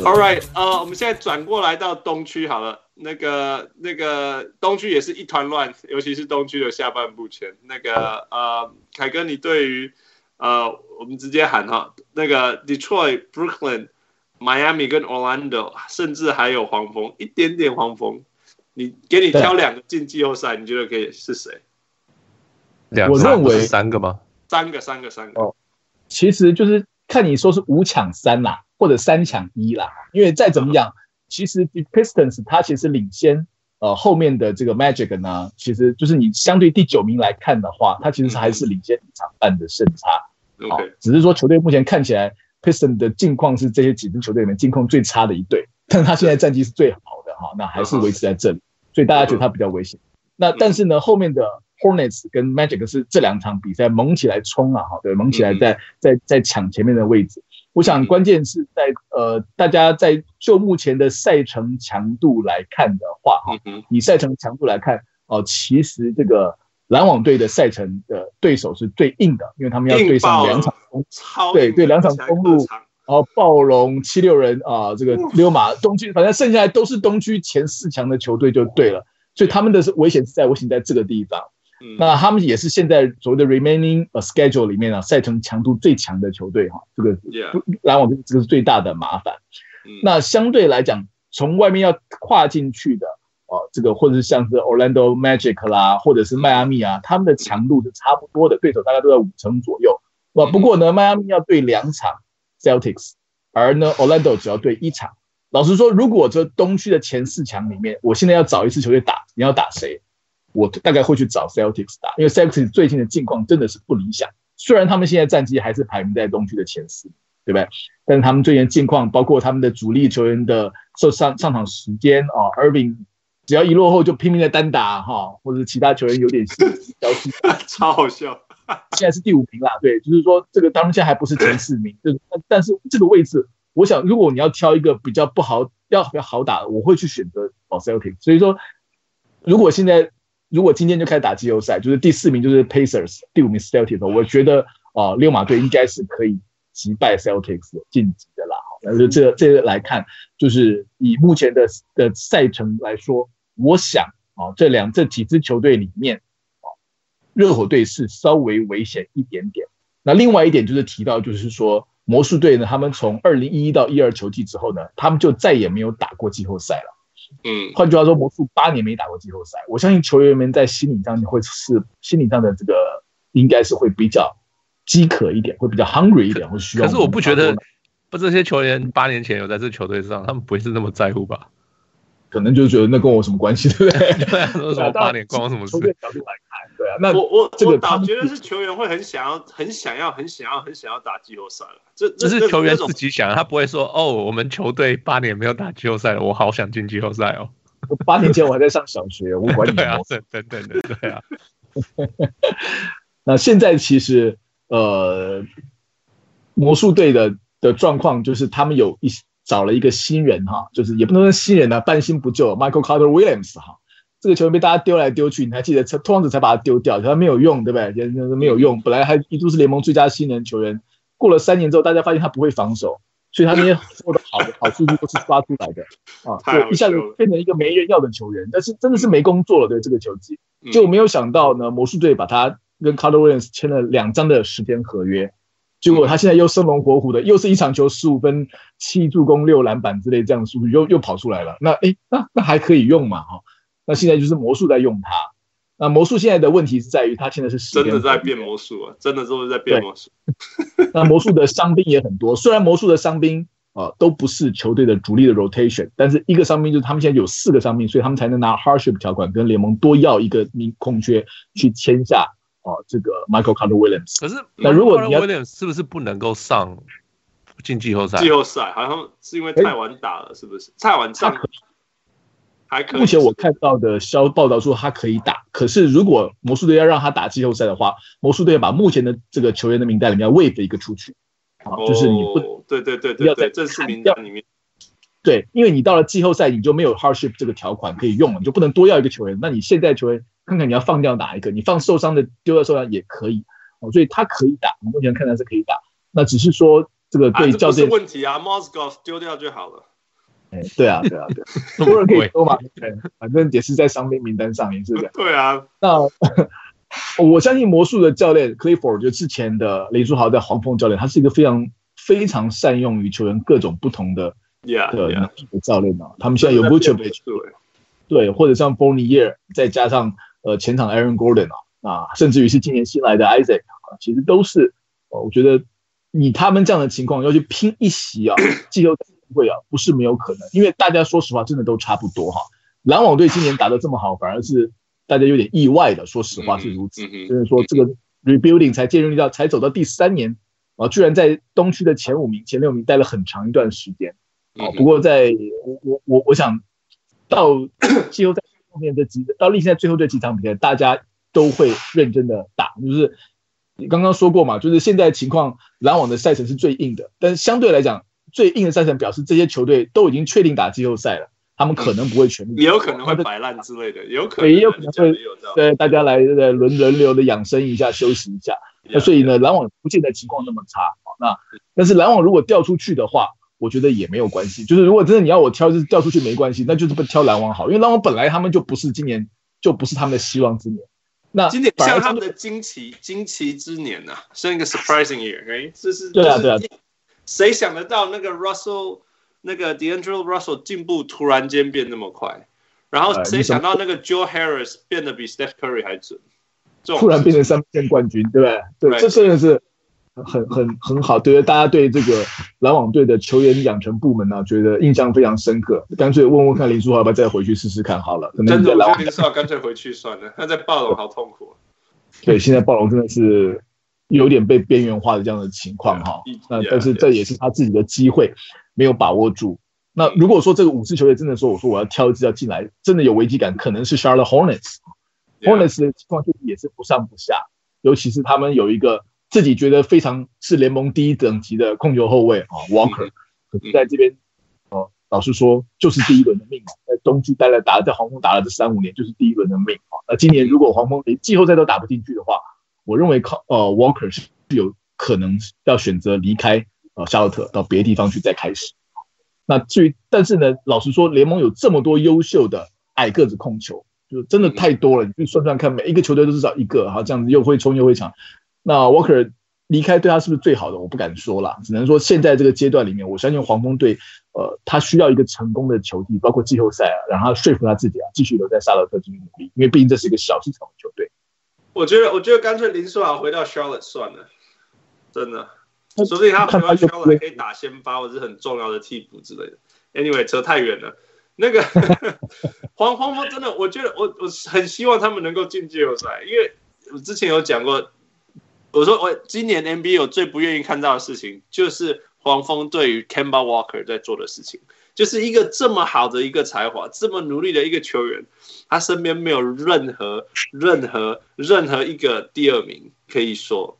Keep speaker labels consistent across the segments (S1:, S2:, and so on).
S1: All right，呃，我们现在转过来到东区好了。那个那个东区也是一团乱，尤其是东区的下半部前。那个呃，凯哥，你对于呃，我们直接喊哈，那个 Detroit、Brooklyn、Miami 跟 Orlando，甚至还有黄蜂，一点点黄蜂，你给你挑两个进季后赛，你觉得可以是谁？
S2: 两个，我认为三个吗？
S1: 三个，三个，三个。
S3: 哦，其实就是看你说是五抢三啦，或者三抢一啦，因为再怎么讲。其实 Pistons 它其实领先，呃，后面的这个 Magic 呢，其实就是你相对第九名来看的话，它其实还是领先一场半的胜差。好、嗯，只是说球队目前看起来 Pistons 的境况是这些几支球队里面境况最差的一队，但他现在战绩是最好的哈，那还是维持在这里，所以大家觉得他比较危险。那但是呢，后面的 Hornets 跟 Magic 是这两场比赛猛起来冲啊，哈，对，猛起来在在在抢前面的位置。我想关键是在呃，大家在就目前的赛程强度来看的话，哈，以赛程强度来看，哦、呃，其实这个篮网队的赛程的对手是最硬的，因为他们要对上两场，对对两场公路，然后暴龙七六人啊、呃，这个溜马东区，反正剩下来都是东区前四强的球队就对了，所以他们的危险是在危险在这个地方。那他们也是现在所谓的 remaining schedule 里面啊，赛程强度最强的球队哈，这个篮网这个是最大的麻烦。那相对来讲，从外面要跨进去的啊，这个或者是像是 Orlando Magic 啦，或者是迈阿密啊，他们的强度是差不多的，对手大概都在五成左右。啊，不过呢，迈阿密要对两场 Celtics，而呢 Orlando 只要对一场。老实说，如果这东区的前四强里面，我现在要找一支球队打，你要打谁？我大概会去找 Celtics 打，因为 Celtics 最近的境况真的是不理想。虽然他们现在战绩还是排名在东区的前四，对不对？但是他们最近的境况，包括他们的主力球员的受上上场时间啊，Irving 只要一落后就拼命的单打哈，或者是其他球员有点 消息，
S1: 超好笑。
S3: 现在是第五名啦，对，就是说这个当然现在还不是前四名，就但但是这个位置，我想如果你要挑一个比较不好要比较好打的，我会去选择找 Celtics。所以说，如果现在如果今天就开始打季后赛，就是第四名就是 Pacers，第五名 Celtics，我觉得啊，六马队应该是可以击败 Celtics 晋级的啦。但是这这来看，就是以目前的的赛程来说，我想啊，这两这几支球队里面啊，热火队是稍微危险一点点。那另外一点就是提到，就是说魔术队呢，他们从二零一一到一二球季之后呢，他们就再也没有打过季后赛了。嗯，换句话说，魔术八年没打过季后赛，我相信球员们在心理上会是心理上的这个应该是会比较饥渴一点，会比较 hungry 一点，会需要。
S2: 可是我不觉得，不，这些球员八年前有在这球队上，他们不会是那么在乎吧？
S3: 可能就觉得那跟我什么关系，对不对？
S2: 对啊，说什么八年关我什么事？
S3: 角度来看，对啊。那
S1: 我我这个我倒觉得是球员会很想要、很想要、很想要、很想要打季后赛了。这这
S2: 是球员自己想，他不会说哦，我们球队八年没有打季后赛了，我好想进季后赛哦。
S3: 八年前我还在上小学，我管你。
S2: 对啊，等等的，对啊。
S3: 那现在其实呃，魔术队的的状况就是他们有一。找了一个新人哈，就是也不能说新人呢、啊，半新不旧。Michael Carter Williams 哈，这个球员被大家丢来丢去，你还记得？拓荒者才把他丢掉，他没有用，对不对？没有用。本来还一度是联盟最佳新人球员，过了三年之后，大家发现他不会防守，所以他那些所有的好的好数据都是刷出来的啊，就一下子变成一个没人要的球员。但是真的是没工作了，对这个球季，就没有想到呢，魔术队把他跟 Carter Williams 签了两张的十天合约。结果他现在又生龙活虎的，又是一场球十五分、七助攻、六篮板之类这样的数据又又跑出来了。那诶，那那还可以用嘛？哈，那现在就是魔术在用它。那魔术现在的问题是在于它现在是
S1: 真的在变魔术啊，真的都是在变魔术。
S3: 那魔术的伤兵也很多，虽然魔术的伤兵啊都不是球队的主力的 rotation，但是一个伤兵就是他们现在有四个伤兵，所以他们才能拿 hardship 条款跟联盟多要一个名空缺去签下。哦，这个 Michael Carter Williams，
S2: 可是那如果你要 Williams 是不是不能够上进季后赛？
S1: 季后赛好像是因为太晚打了，是不是？太晚上还可以。
S3: 目前我看到的消报道说他可以打，可是如果魔术队要让他打季后赛的话，魔术队要把目前的这个球员的名单里面要 waive 一个出去，啊，就是你不，
S1: 对对对，要在正式名单里面。
S3: 对，因为你到了季后赛你就没有 hardship 这个条款可以用了，你就不能多要一个球员。那你现在球员。看看你要放掉哪一个，你放受伤的丢掉受伤也可以哦，所以他可以打，目前看来是可以打。那只是说这个对教练、
S1: 啊、问题啊 m o s c o v 丢掉就好了。
S3: 哎，对啊，对啊，对，多人可以多嘛，对，反正也是在伤兵名单上面，是这样。
S1: 对啊，
S3: 那我相信魔术的教练 Clifford 就之前的林书豪在黄蜂教练，他是一个非常非常善用于球员各种不同的
S1: yeah,
S3: 的能力的教练嘛。他们现在有 Vucevic 对，或者像 Fournier，再加上呃前场 Aaron Gordon 啊，啊，甚至于是今年新来的 Isaac 啊，其实都是，我觉得以他们这样的情况要去拼一席啊，季后赛会啊，不是没有可能，因为大家说实话真的都差不多哈。篮网队今年打得这么好，反而是大家有点意外的，说实话是如此。就是说这个 rebuilding 才建立到才走到第三年啊，居然在东区的前五名、前六名待了很长一段时间啊。不过在我我我我想。到季后赛后面这几，到例行赛最后这几场比赛，大家都会认真的打。就是你刚刚说过嘛，就是现在情况，篮网的赛程是最硬的，但是相对来讲，最硬的赛程表示这些球队都已经确定打季后赛了，他们可能不会全力，
S1: 也有可能会摆烂之类的，有可能也
S3: 有可能会对大家来轮轮流的养生一下，休息一下。那所以呢，篮网不见得情况那么差。那但是篮网如果掉出去的话。我觉得也没有关系，就是如果真的你要我挑，就是掉出去没关系，那就是不挑篮网好，因为篮网本来他们就不是今年就不是他们的希望之年。那
S1: 今年像他们的惊奇惊奇之年呐、啊，是一个 surprising year，这是
S3: 对啊对啊，
S1: 谁想得到那个 Russell 那个 D'Angelo Russell 进步突然间变那么快，然后谁想到那个 Joe Harris 变得比 Steph Curry 还准，
S3: 突然变成三分线冠军，对不对？对，对这真的是。很很很好，对，大家对这个篮网队的球员养成部门呢、啊，觉得印象非常深刻。干脆问问看林书豪要不要再回去试试看好了。可能
S1: 真的，我觉得林书豪干脆回去算了，他在暴龙好痛苦。
S3: 对，现在暴龙真的是有点被边缘化的这样的情况哈。那但是这也是他自己的机会，没有把握住。那如果说这个五支球队真的说，我说我要挑一支要进来，真的有危机感，可能是 Charlotte Hornets。Hornets 的情况就也是不上不下，尤其是他们有一个。自己觉得非常是联盟第一等级的控球后卫啊，Walker，可是在这边，哦，老实说就是第一轮的命嘛，在东区待了打，在黄蜂打了这三五年就是第一轮的命啊。那今年如果黄蜂连季后赛都打不进去的话，我认为靠呃 Walker 是有可能要选择离开呃夏洛特到别的地方去再开始。那至于但是呢，老实说，联盟有这么多优秀的矮个子控球，就真的太多了，你去算算看，每一个球队都至少一个，哈，这样子又会冲又会抢。那 Walker 离开对他是不是最好的？我不敢说啦，只能说现在这个阶段里面，我相信黄蜂队，呃，他需要一个成功的球季，包括季后赛啊，然后他说服他自己啊，继续留在夏洛特继续努力，因为毕竟这是一个小市场的球队。
S1: 我觉得，我觉得干脆林书豪回到 Charlotte 算了，真的，说不定他回到 Charlotte 可以打先发或者是很重要的替补之类的。Anyway，扯太远了。那个 黄黄蜂真的，我觉得我我很希望他们能够进季后赛，因为我之前有讲过。我说我今年 NBA 我最不愿意看到的事情，就是黄蜂对于 Camby Walker 在做的事情，就是一个这么好的一个才华，这么努力的一个球员，他身边没有任何任何任何一个第二名可以说，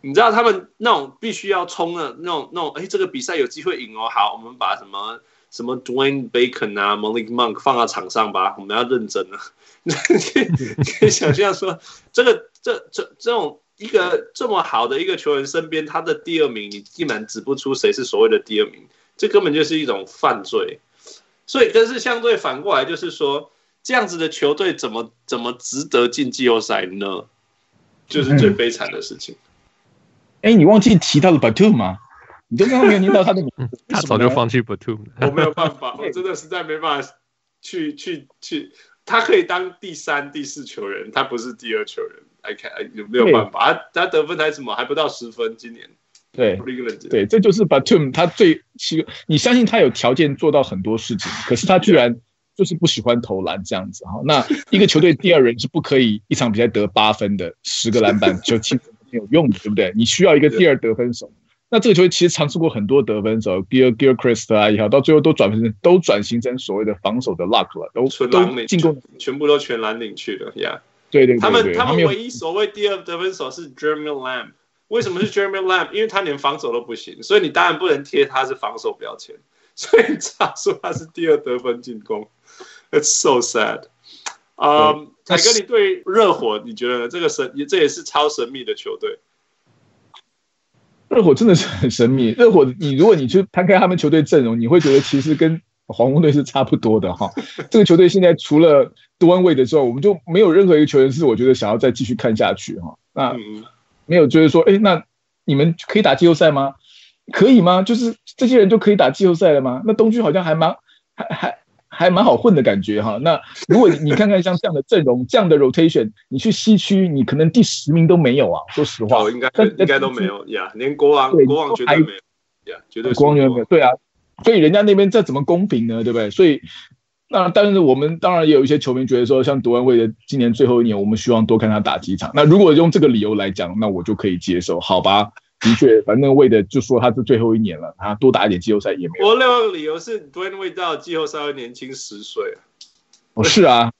S1: 你知道他们那种必须要冲的那种那种，哎，这个比赛有机会赢哦，好，我们把什么什么 Dwayne Bacon 啊，Malik Monk 放到场上吧，我们要认真了，你 可以想象说，这个这这这种。一个这么好的一个球员身边，他的第二名，你基本指不出谁是所谓的第二名，这根本就是一种犯罪。所以，但是相对反过来，就是说，这样子的球队怎么怎么值得进季后赛呢？就是最悲惨的事情。
S3: 哎、嗯，你忘记提到了 Batum 吗？你都刚刚没有听到他的名字，
S2: 他早就放弃 Batum 了。
S1: 我没有办法，我真的实在没办法去去去。他可以当第三、第四球员，他不是第二球员。I can 有没有办法？他他得分才什么还不到十分，今年
S3: 对对，这就是 Batum 他最奇，你相信他有条件做到很多事情，可是他居然就是不喜欢投篮这样子哈。那一个球队第二人是不可以一场比赛得八分的，十个篮板就七分没有用的，对不对？你需要一个第二得分手。那这个球队其实尝试过很多得分手，Gilchrist 啊也好，到最后都转成都转型成所谓的防守的 Luck 了，都都进攻
S1: 全部都全蓝领去了呀。Yeah.
S3: 对对，对，对
S1: 他们他们唯一所谓第二得分手是 Jeremy Lamb，为什么是 Jeremy Lamb？因为他连防守都不行，所以你当然不能贴他是防守标签，所以他说他是第二得分进攻。It's so sad。啊，凯哥，你对热火你觉得呢？这个神这也是超神秘的球队。
S3: 热火真的是很神秘。热火，你如果你去摊开他们球队阵容，你会觉得其实跟黄蜂队是差不多的哈。这个球队现在除了多恩位的之后，我们就没有任何一个球员是我觉得想要再继续看下去哈。那没有就是说，哎，那你们可以打季后赛吗？可以吗？就是这些人就可以打季后赛了吗？那东区好像还蛮还还。还蛮好混的感觉哈。那如果你看看像这样的阵容，这样的 rotation，你去西区，你可能第十名都没有啊。说实话，
S1: 应该应该都没有呀。连国王国王绝对没有呀，绝对
S3: 国王绝对没有。对啊，所以人家那边这怎么公平呢？对不对？所以那但是我们当然也有一些球迷觉得说，像独安卫的今年最后一年，我们希望多看他打几场。那如果用这个理由来讲，那我就可以接受，好吧？的确，反正为的就说他是最后一年了，他多打一点季后赛也没有。
S1: 我另外一个理由是，Dwyane Wade 到季后赛会年轻十岁啊。
S3: 哦，是啊，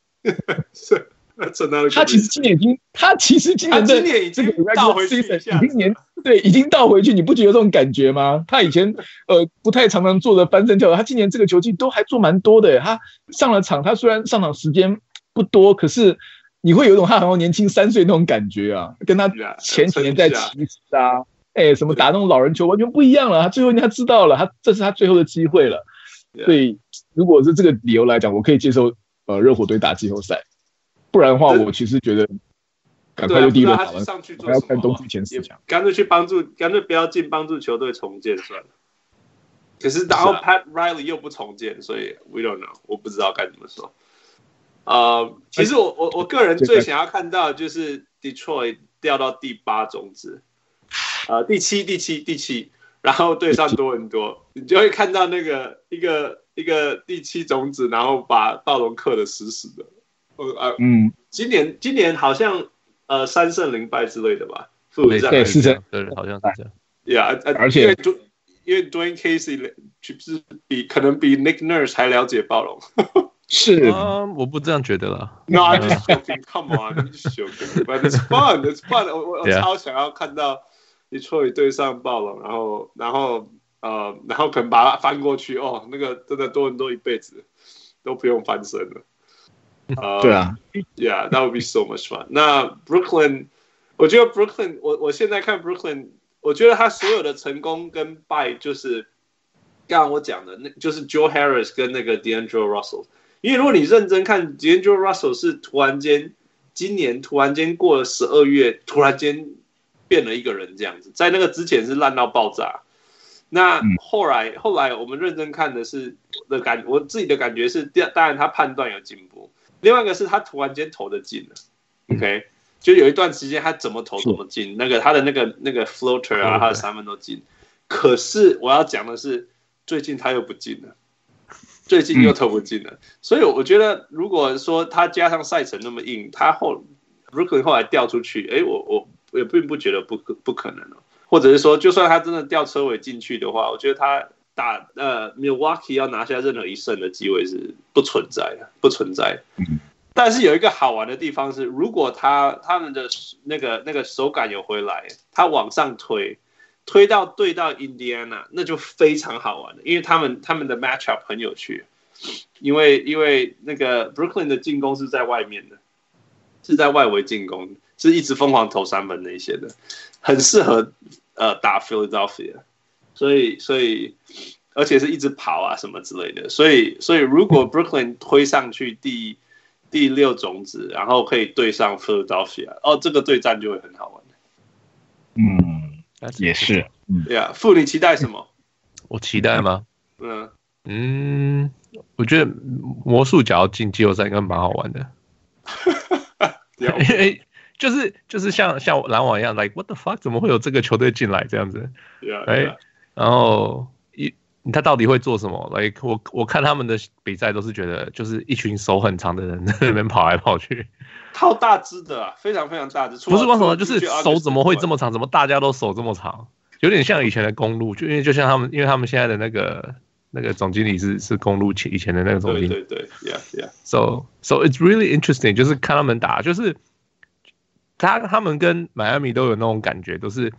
S1: 是。
S3: 他其实今年已经，他其实今年的这个
S1: 倒回去，
S3: 已经年对，已经倒回去，你不觉得这种感觉吗？他以前呃不太常常做的翻身跳，他今年这个球季都还做蛮多的。他上了场，他虽然上场时间不多，可是你会有一种他好像年轻三岁那种感觉啊，跟他前几年在骑士啊。哎，什么打那种老人球完全不一样了。他最后他知道了，他这是他最后的机会了。所以，如果是这个理由来讲，我可以接受呃热火队打季后赛。不然的话，我其实觉得赶快就第一轮打完，还要看东区前四强，
S1: 干脆去帮助，干脆不要进帮助球队重建算了。可是然后 Pat Riley 又不重建，所以 We don't know，我不知道该怎么说。呃，其实我我我个人最想要看到的就是 Detroit 掉到第八种子。呃，第七，第七，第七，然后对上多伦多，你就会看到那个一个一个第七种子，然后把暴龙克的死死的。呃啊，嗯，今年今年好像呃三胜零败之类的吧？
S3: 对对是这样，
S2: 对，好像是这样。
S1: 呀，而且因为 Dwane Casey 是比可能比 Nick Nurse 还了解暴龙。
S3: 是
S2: 啊，我不这样觉得啦。
S1: No, I'm just joking. Come on, I'm just joking. But it's fun. It's fun. 我我超想要看到。Detroit 对上暴龙，然后，然后，呃，然后可能把它翻过去哦，那个真的多伦多一辈子都不用翻身了。
S3: 呃，对啊
S1: ，Yeah，that would be so much fun。那 Brooklyn，我觉得 Brooklyn，我我现在看 Brooklyn，我觉得他所有的成功跟败，就是刚刚我讲的，那就是 Joe Harris 跟那个 D'Angelo Russell。因为如果你认真看 D'Angelo Russell 是突然间，今年突然间过了十二月，突然间。变了一个人这样子，在那个之前是烂到爆炸。那后来后来我们认真看的是的感，我自己的感觉是，当然他判断有进步。另外一个是他突然间投的进了，OK，就有一段时间他怎么投怎么进，那个他的那个那个 floater 啊，他的三分都进。可是我要讲的是，最近他又不进了，最近又投不进了。所以我觉得，如果说他加上赛程那么硬，他后如果后来掉出去，哎，我我。我也并不觉得不可不可能哦，或者是说，就算他真的掉车尾进去的话，我觉得他打呃 Milwaukee 要拿下任何一胜的机会是不存在的，不存在。但是有一个好玩的地方是，如果他他们的那个那个手感有回来，他往上推，推到对到 Indiana，那就非常好玩的，因为他们他们的 matchup 很有趣，因为因为那个 Brooklyn 的进攻是在外面的，是在外围进攻。是一直疯狂投三分那些的，很适合呃打 Philadelphia，所以所以而且是一直跑啊什么之类的，所以所以如果 Brooklyn 推上去第第六种子，然后可以对上 Philadelphia，哦，这个对战就会很好玩。
S3: 嗯，也是，
S1: 对啊，傅，你期待什么？
S2: 我期待吗？
S1: 嗯
S2: 嗯，我觉得魔术只要进季后赛应该蛮好玩的，因为。就是就是像像篮网一样，like what the fuck，怎么会有这个球队进来这样子？哎，然后一他到底会做什么？like 我我看他们的比赛都是觉得，就是一群手很长的人在那边跑来跑去，
S1: 超大只的、啊，非常非常大只。
S2: 不是光什么，就是手怎么会这么长？怎么大家都手这么长？有点像以前的公路，就因为就像他们，因为他们现在的那个那个总经理是是公路前以前的那个总经理，
S1: 对对对，yeah yeah。
S2: So so it's really interesting，就是看他们打，就是。他他们跟迈阿密都有那种感觉，都是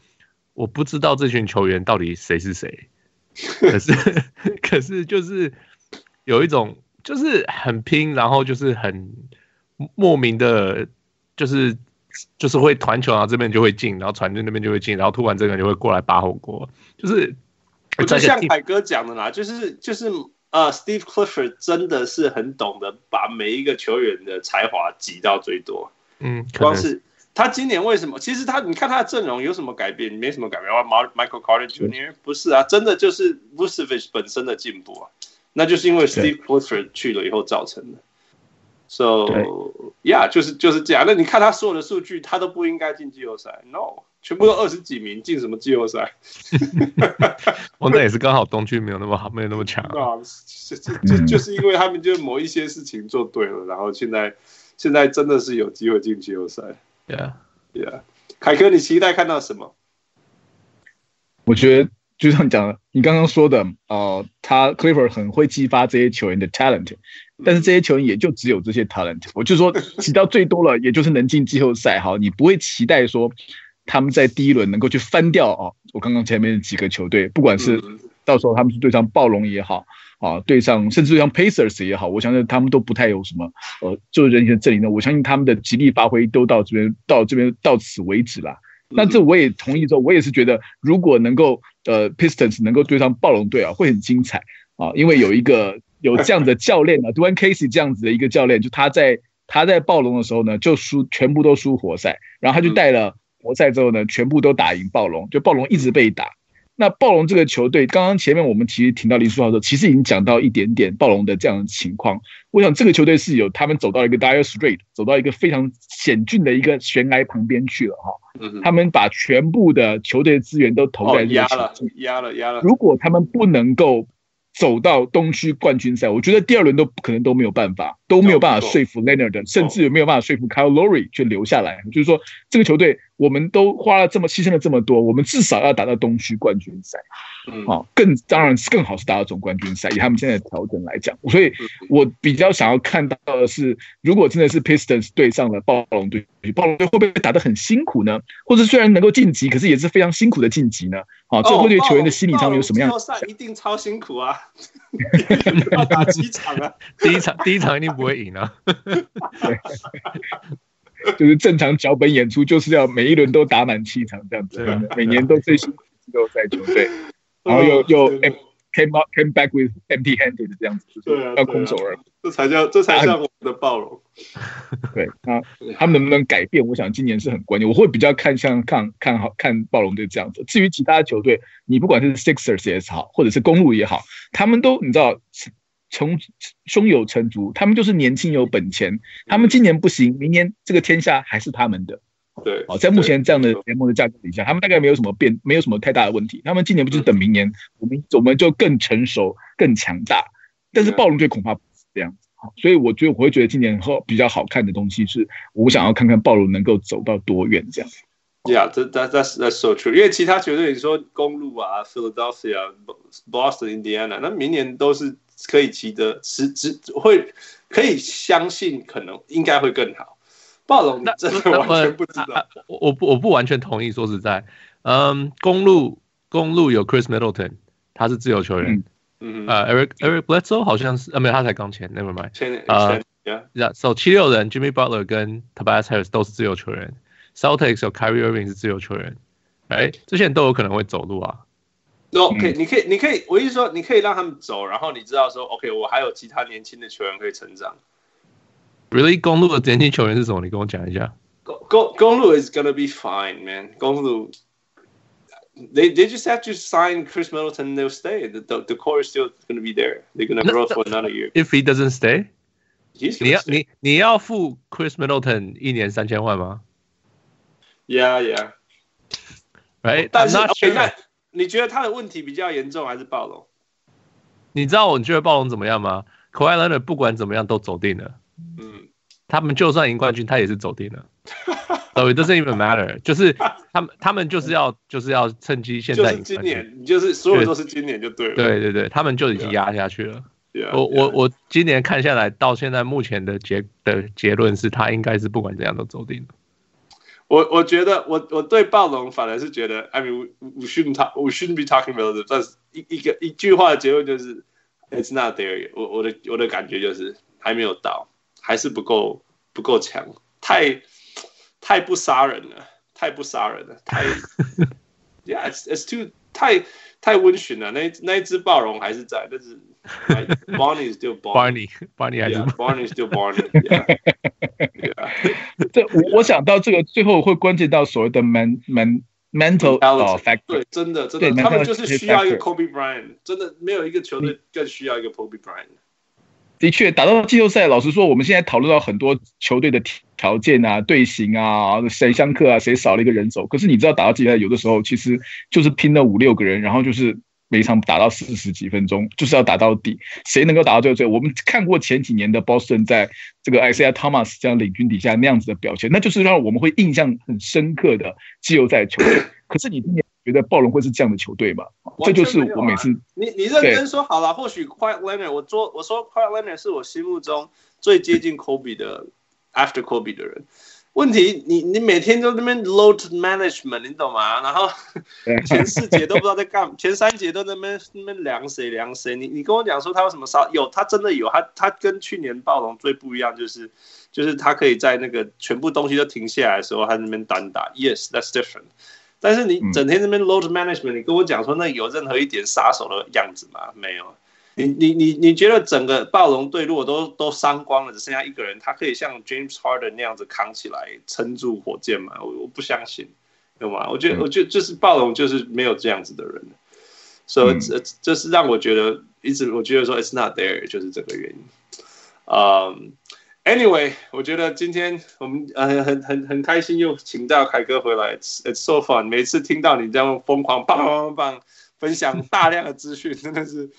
S2: 我不知道这群球员到底谁是谁，可是 可是就是有一种就是很拼，然后就是很莫名的，就是就是会传球，然后这边就会进，然后传进那边就会进，然后突然这个人就会过来拔火锅，就是。
S1: 就像凯哥讲的啦，就是就是呃，Steve Clifford 真的是很懂得把每一个球员的才华挤到最多。
S2: 嗯，
S1: 光是他今年为什么？其实他你看他的阵容有什么改变？没什么改变。Michael Carter Jr. 不是啊，真的就是 Vucevic 本身的进步啊，那就是因为 Steve Clifford 去了以后造成的。So yeah，就是就是这样。那你看他所有的数据，他都不应该进季后赛。No。全部都二十几名，进什么季后赛？
S2: 我 那也是刚好东区没有那么好，没有那么强。
S1: 啊，就就就是因为他们就某一些事情做对了，然后现在现在真的是有机会进季后赛。
S2: Yeah，Yeah，
S1: 凯哥，你期待看到什么？
S3: 我觉得就像讲的你刚刚说的，呃，他 Clifford 很会激发这些球员的 talent，但是这些球员也就只有这些 talent。我就说，起到最多了，也就是能进季后赛。好，你不会期待说。他们在第一轮能够去翻掉哦，我刚刚前面几个球队，不管是到时候他们是对上暴龙也好，啊，对上甚至对上 Pacers 也好，我相信他们都不太有什么呃，就是人权阵营的，我相信他们的极力发挥都到这边，到这边到此为止啦。那这我也同意说，我也是觉得，如果能够呃 Pistons 能够对上暴龙队啊，会很精彩啊，因为有一个有这样的教练啊，Dwane Casey 这样子的一个教练，就他在他在暴龙的时候呢，就输全部都输活塞，然后他就带了。活塞之后呢，全部都打赢暴龙，就暴龙一直被打。那暴龙这个球队，刚刚前面我们其实听到林书豪的时候，其实已经讲到一点点暴龙的这样的情况。我想这个球队是有他们走到一个 dire strait，走到一个非常险峻的一个悬崖旁边去了哈。他们把全部的球队资源都投在这个压了，
S1: 压了，压了。
S3: 如果他们不能够。走到东区冠军赛，我觉得第二轮都可能都没有办法，都没有办法说服 Leonard，甚至也没有办法说服 Kyle Lowry 去留下来。就是说，这个球队我们都花了这么牺牲了这么多，我们至少要打到东区冠军赛。嗯，好，更当然是更好是打到总冠军赛。以他们现在的调整来讲，所以我比较想要看到的是，如果真的是 Pistons 对上了暴龙队，暴龙队会不会打得很辛苦呢？或者虽然能够晋级，可是也是非常辛苦的晋级呢？好，这会对球员的心理上面有什么样？
S1: 赛一定超辛苦啊！要 打几场啊？
S2: 第一场第一场一定不会赢啊！
S3: 对，就是正常脚本演出，就是要每一轮都打满七场这样子，每年都最辛苦季后赛球队。然后又又 came out came back with empty handed 这样子，就是，要空手而
S1: 归这才叫这才像我们的暴龙。
S3: 对，那他们能不能改变？我想今年是很关键。我会比较看像看看好看暴龙队这样子。至于其他球队，你不管是 Sixers 也好，或者是公路也好，他们都你知道，从胸有成竹，他们就是年轻有本钱。他们今年不行，明年这个天下还是他们的。
S1: 对，
S3: 好，在目前这样的联盟的架构底下，他们大概没有什么变，没有什么太大的问题。他们今年不就是等明年，我们我们就更成熟、更强大。但是暴龙队恐怕不是这样子。好，所以我觉得我会觉得今年后比较好看的东西是，我想要看看暴龙能够走到多远这样。
S1: Yeah，这这这是 so true。因为其他球队，你说公路啊、Philadelphia、Boston、Indiana，那明年都是可以骑的，是只会可以相信，可能应该会更好。暴龙那真的完全不知道，啊啊、
S2: 我不我不完全同意。说实在，嗯，公路公路有 Chris Middleton，他是自由球员。嗯嗯。呃，Eric Eric Bledsoe 好像是，啊，没有，他才刚签，Never mind。签呃，Yeah，So 七六人 Jimmy Butler 跟 Tobias Harris 都是自由球员。Celtics 有 Kyrie Irving 是自由球员。哎，这些人都有可能会走路啊。
S1: OK，你可以，你可以，我意思说，你可以让他们走，然后你知道说，OK，我还有其他年轻的球员可以成长。
S2: Really，公路的年轻球员是什么？你跟我讲一下。
S1: 公公公路 is gonna be fine, man。公路，they they just have to sign Chris Middleton, they'll stay. The the, the core is still gonna be there. They're gonna grow for another year.
S2: If he doesn't stay，
S1: 你
S2: 要你你要付 Chris Middleton 一年三千万吗
S1: ？Yeah, yeah.
S2: Right，
S1: 但是 OK，那你觉得他的问题比较严重还是暴龙？
S2: 你知道我觉得暴龙怎么样吗？Kawhi Leonard 不管怎么样都走定了。嗯。他们就算赢冠军，他也是走定了。So it doesn't even matter，就是他们他们就是要就是要趁机现在赢。
S1: 今年你就是所有都是今年就对了。
S2: 对对对，他们就已经压下去了。我我我今年看下来，到现在目前的结的结论是他应该是不管怎样都走定了。
S1: 我我觉得我我对暴龙反而是觉得，I mean we shouldn't talk, we shouldn't be talking about it。但是一一个一句话的结论就是，It's not there。我我的我的感觉就是还没有到。还是不够不够强，太太不杀人了，太不杀人了，太，Yeah，it's it's too 太太温驯了。那那一只暴龙还是在，但是 Barney still
S2: Barney，Barney 还是
S1: Barney still Barney。
S3: 这我我想到这个最后会关键到所谓的 man man mental factor，
S1: 对，真的真的，他们就是需要一个 Kobe Bryant，真的没有一个球队更需要一个 Kobe Bryant。
S3: 的确，打到季后赛，老实说，我们现在讨论到很多球队的条件啊、队形啊、谁相克啊、谁少了一个人手。可是你知道，打到季后赛有的时候其实就是拼了五六个人，然后就是每场打到四十几分钟，就是要打到底，谁能够打到最后最后。我们看过前几年的 Boston 在这个 Isiah Thomas 这样领军底下那样子的表现，那就是让我们会印象很深刻的季后赛球队。可是你今年。觉得暴龙会是这样的球队吗？啊、这就是我每次
S1: 你你认真说好了，或许 Quiet Leonard，我做我说 Quiet Leonard 是我心目中最接近 Kobe 的 After Kobe 的人。问题你你每天都在那边 load management，你懂吗？然后 前四节都不知道在干，前三节都在那边那边量谁量谁。你你跟我讲说他有什么杀？有他真的有他他跟去年暴龙最不一样就是就是他可以在那个全部东西都停下来的时候，他那边单打。Yes，that's different。但是你整天这边 load management，你跟我讲说那有任何一点杀手的样子吗？没有。你你你你觉得整个暴龙队如果都都伤光了，只剩下一个人，他可以像 James Harden 那样子扛起来撑住火箭吗？我我不相信，懂吗？我觉得我觉得就是暴龙就是没有这样子的人，所以这这是让我觉得一直我觉得说 it's not there，就是这个原因。嗯、um,。Anyway，我觉得今天我们呃很很很开心又请到凯哥回来，It's so fun。每次听到你这样疯狂棒棒棒分享大量的资讯，真的是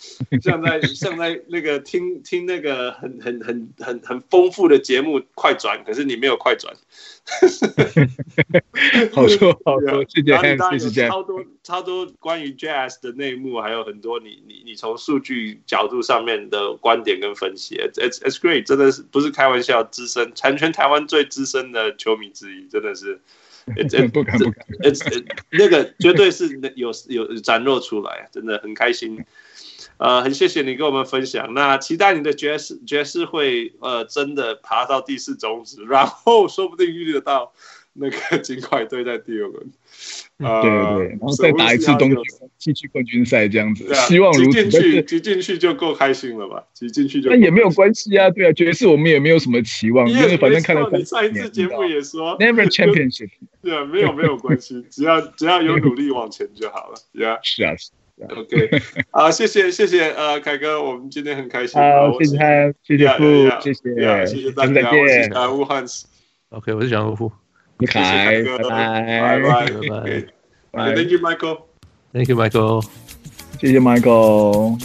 S1: 像在像在那个听听那个很很很很很丰富的节目快转，可是你没有快转。
S3: 好说好说，谢谢，
S1: 谢谢。超多超多关于 Jazz 的内幕，还有很多你你你从数据角度上面的观点跟分析，it's it's great，真的是不是开玩笑，资深，全全台湾最资深的球迷之一，真的是。
S3: 不敢不敢，
S1: 那个绝对是有有展露出来，真的很开心。呃，很谢谢你跟我们分享。那期待你的爵士爵士会呃真的爬到第四种子，然后说不定遇得到那个 金块队在第二轮。
S3: 呃，对对，然后再打一次东西区冠军赛这样子。希望如此。
S1: 挤进去，挤进去就够开心了吧？挤进去就。
S3: 那也没有关系啊，对啊，爵士我们也没有什么期望，因为反正看了
S1: 你上一次节目也说
S3: Never Championship。
S1: 对啊，没有没有关系，只要只要有努力往前就好了。Yeah，
S3: 是啊。
S1: OK，啊，谢谢谢谢呃凯哥，我们今天很开心。
S3: 好，谢谢他，谢谢傅，谢谢，
S1: 谢谢大家，我是小人物汉斯。
S2: OK，我是小人
S3: Bye. Bye.
S1: Bye. Bye. Thank you,
S2: Michael.
S3: Thank you, Michael.
S1: See you, Michael。